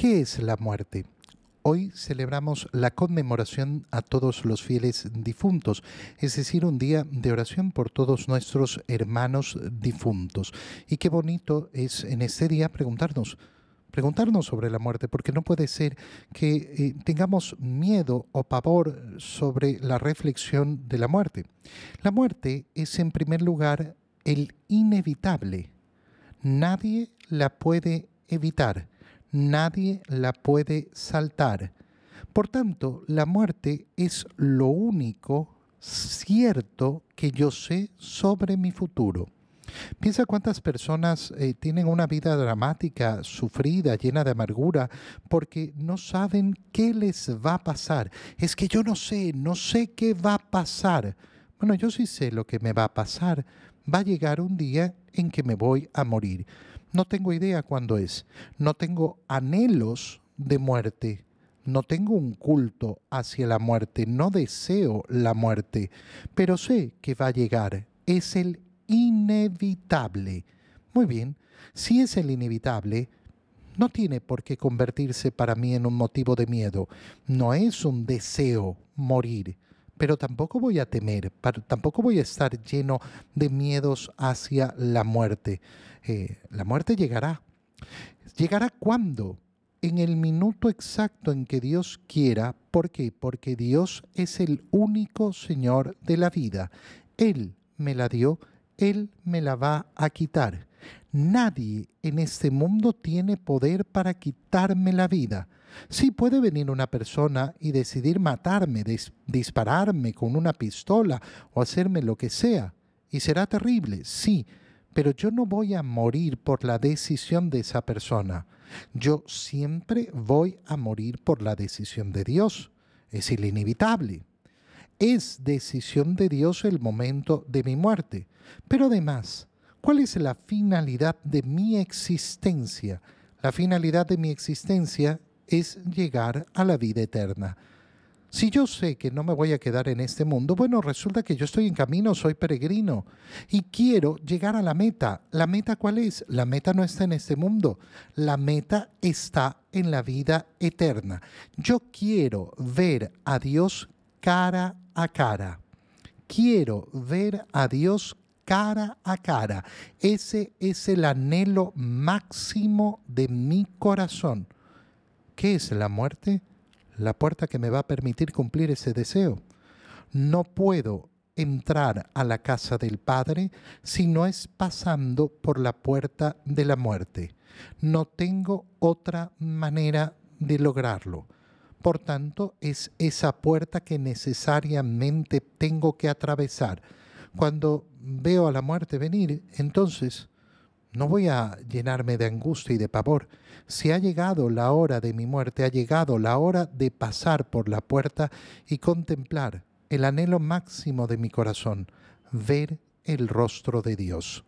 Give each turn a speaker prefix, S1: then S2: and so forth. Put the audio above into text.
S1: ¿Qué es la muerte? Hoy celebramos la conmemoración a todos los fieles difuntos, es decir, un día de oración por todos nuestros hermanos difuntos. Y qué bonito es en este día preguntarnos, preguntarnos sobre la muerte, porque no puede ser que eh, tengamos miedo o pavor sobre la reflexión de la muerte. La muerte es en primer lugar el inevitable. Nadie la puede evitar nadie la puede saltar. Por tanto, la muerte es lo único cierto que yo sé sobre mi futuro. Piensa cuántas personas eh, tienen una vida dramática, sufrida, llena de amargura, porque no saben qué les va a pasar. Es que yo no sé, no sé qué va a pasar. Bueno, yo sí sé lo que me va a pasar. Va a llegar un día en que me voy a morir. No tengo idea cuándo es. No tengo anhelos de muerte. No tengo un culto hacia la muerte. No deseo la muerte. Pero sé que va a llegar. Es el inevitable. Muy bien. Si es el inevitable, no tiene por qué convertirse para mí en un motivo de miedo. No es un deseo morir pero tampoco voy a temer, tampoco voy a estar lleno de miedos hacia la muerte. Eh, la muerte llegará. ¿Llegará cuándo? En el minuto exacto en que Dios quiera. ¿Por qué? Porque Dios es el único Señor de la vida. Él me la dio, Él me la va a quitar. Nadie en este mundo tiene poder para quitarme la vida. Sí puede venir una persona y decidir matarme, dispararme con una pistola o hacerme lo que sea. Y será terrible, sí, pero yo no voy a morir por la decisión de esa persona. Yo siempre voy a morir por la decisión de Dios. Es inevitable. Es decisión de Dios el momento de mi muerte. Pero además, ¿cuál es la finalidad de mi existencia? La finalidad de mi existencia es llegar a la vida eterna. Si yo sé que no me voy a quedar en este mundo, bueno, resulta que yo estoy en camino, soy peregrino y quiero llegar a la meta. ¿La meta cuál es? La meta no está en este mundo, la meta está en la vida eterna. Yo quiero ver a Dios cara a cara. Quiero ver a Dios cara a cara. Ese es el anhelo máximo de mi corazón. ¿Qué es la muerte? La puerta que me va a permitir cumplir ese deseo. No puedo entrar a la casa del Padre si no es pasando por la puerta de la muerte. No tengo otra manera de lograrlo. Por tanto, es esa puerta que necesariamente tengo que atravesar. Cuando veo a la muerte venir, entonces no voy a llenarme de angustia y de pavor. Si ha llegado la hora de mi muerte, ha llegado la hora de pasar por la puerta y contemplar el anhelo máximo de mi corazón, ver el rostro de Dios.